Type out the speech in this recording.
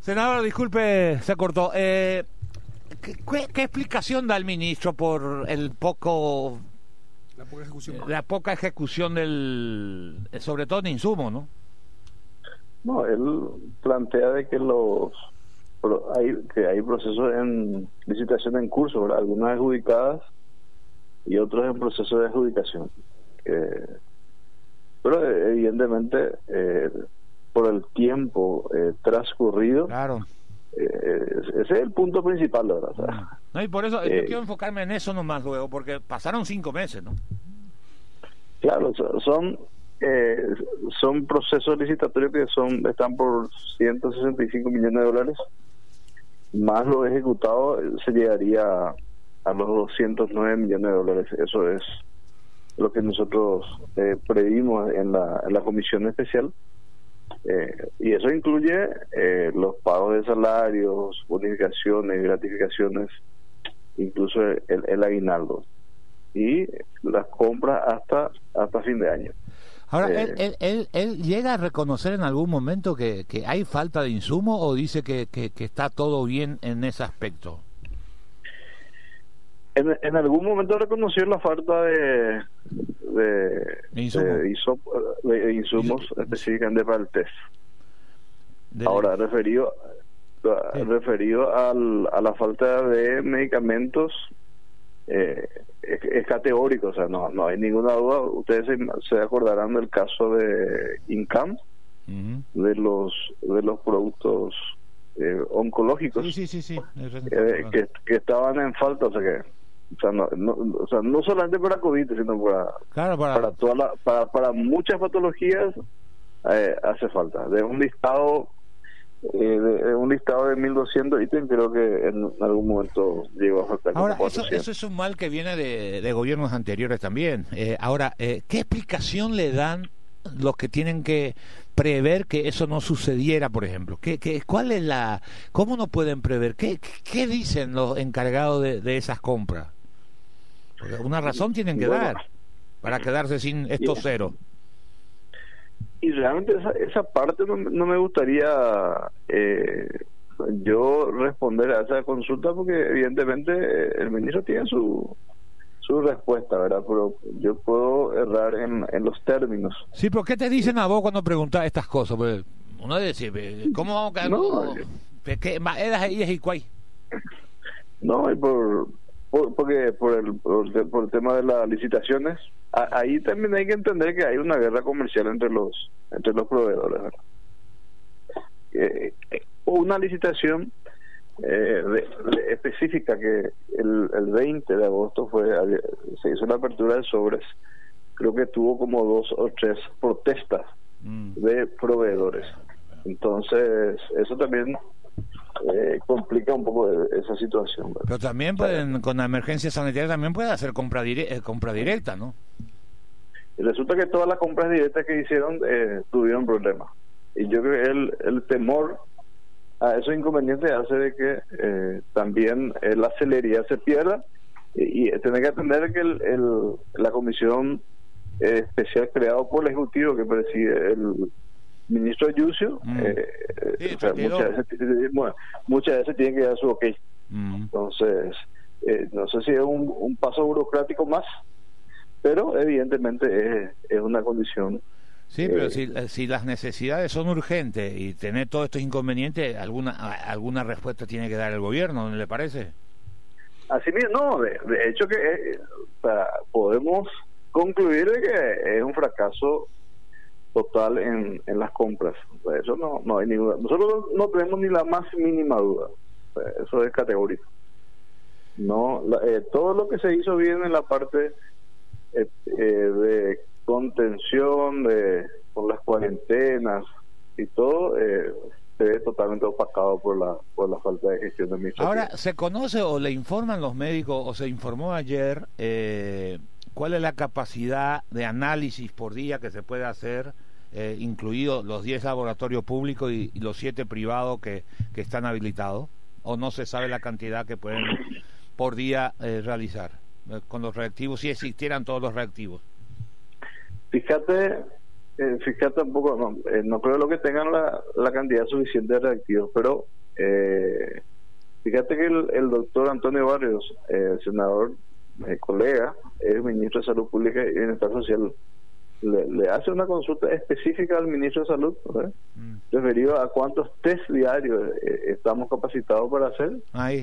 Senador, disculpe, se cortó. Eh, ¿qué, qué, explicación da el ministro por el poco... La poca ejecución. La poca ejecución del... sobre todo en insumo, ¿no? No, él plantea de que los hay que hay procesos en licitación en curso, algunas adjudicadas y otros en proceso de adjudicación. pero evidentemente eh, por el tiempo eh, transcurrido, claro. Eh, ese es el punto principal, ¿verdad? Mm. no, y por eso yo quiero enfocarme en eso nomás luego, porque pasaron cinco meses, ¿no? Claro, son son procesos licitatorios que son están por 165 millones de dólares más lo ejecutado se llegaría a los 209 millones de dólares. Eso es lo que nosotros eh, previmos en la, en la comisión especial. Eh, y eso incluye eh, los pagos de salarios, bonificaciones, gratificaciones, incluso el, el aguinaldo y las compras hasta hasta fin de año. Ahora, ¿él, él, él, él, llega a reconocer en algún momento que, que hay falta de insumo o dice que, que, está todo bien en ese aspecto? En, en, algún momento reconoció la falta de, de, de, insumos específicamente para el test. Ahora, referido, referido al, a la falta de medicamentos eh, es, categórico, o sea, no, no hay ninguna duda. Ustedes se, acordarán del caso de Incam, de los de los productos eh, oncológicos eh, que, que, estaban en falta, o sea que o sea, no, no, o sea, no solamente para COVID, sino para, para... Para, para, para muchas patologías eh, hace falta. De un listado eh, un listado de 1200 ítems creo que en algún momento llegó a faltar ahora eso, eso, es un mal que viene de, de gobiernos anteriores también. Eh, ahora eh, qué explicación le dan los que tienen que prever que eso no sucediera por ejemplo ¿Qué, qué, cuál es la cómo no pueden prever qué, qué dicen los encargados de, de esas compras una razón tienen que dar para quedarse sin estos ceros y realmente esa, esa parte no, no me gustaría eh, yo responder a esa consulta porque evidentemente eh, el ministro tiene su su respuesta, ¿verdad? Pero yo puedo errar en, en los términos. Sí, pero ¿qué te dicen a vos cuando preguntas estas cosas? Pues uno dice, ¿cómo vamos a quedar? No, ¿Qué y cuál? No, y por, por, porque por el, por el tema de las licitaciones, ahí también hay que entender que hay una guerra comercial entre los entre los proveedores eh, eh, una licitación eh, específica que el, el 20 de agosto fue se hizo la apertura de sobres creo que tuvo como dos o tres protestas mm. de proveedores entonces eso también eh, complica un poco esa situación. Pero también pueden, con la emergencia sanitaria también puede hacer compra, eh, compra directa, ¿no? Y resulta que todas las compras directas que hicieron eh, tuvieron problemas. Y yo creo que el, el temor a esos inconvenientes hace de que eh, también la celeridad se pierda y, y tener que atender que el, el, la comisión especial creado por el Ejecutivo que preside el ministro Yusio, mm. eh, muchas, veces, muchas veces tienen que dar su ok. Mm. Entonces, eh, no sé si es un, un, paso burocrático más, pero evidentemente es, es una condición. Sí, pero eh, si, si las necesidades son urgentes y tener todos estos inconvenientes, alguna alguna respuesta tiene que dar el gobierno, ¿no le parece? Así mismo, no, de, hecho que podemos concluir que es un fracaso total en, en las compras. eso no, no hay ninguna. Nosotros no tenemos ni la más mínima duda. eso es categórico. No, eh, todo lo que se hizo bien en la parte eh, eh, de contención, de con las cuarentenas y todo, se ve totalmente opacado por la por la falta de gestión administrativa. Ahora, ¿se conoce o le informan los médicos o se informó ayer eh, cuál es la capacidad de análisis por día que se puede hacer, eh, incluidos los 10 laboratorios públicos y, los 7 privados que, que, están habilitados? ¿O no se sabe la cantidad que pueden por día eh, realizar eh, con los reactivos, si existieran todos los reactivos? Fíjate fíjate tampoco, no, eh, no creo lo que tengan la, cantidad suficiente de reactivos, pero fíjate que el, el doctor Antonio Barrios, eh, senador, colega, es ministro de Salud Pública y Bienestar Social, le, hace una consulta específica al ministro de Salud, mm. referido a cuántos test diarios estamos capacitados para hacer. Ahí.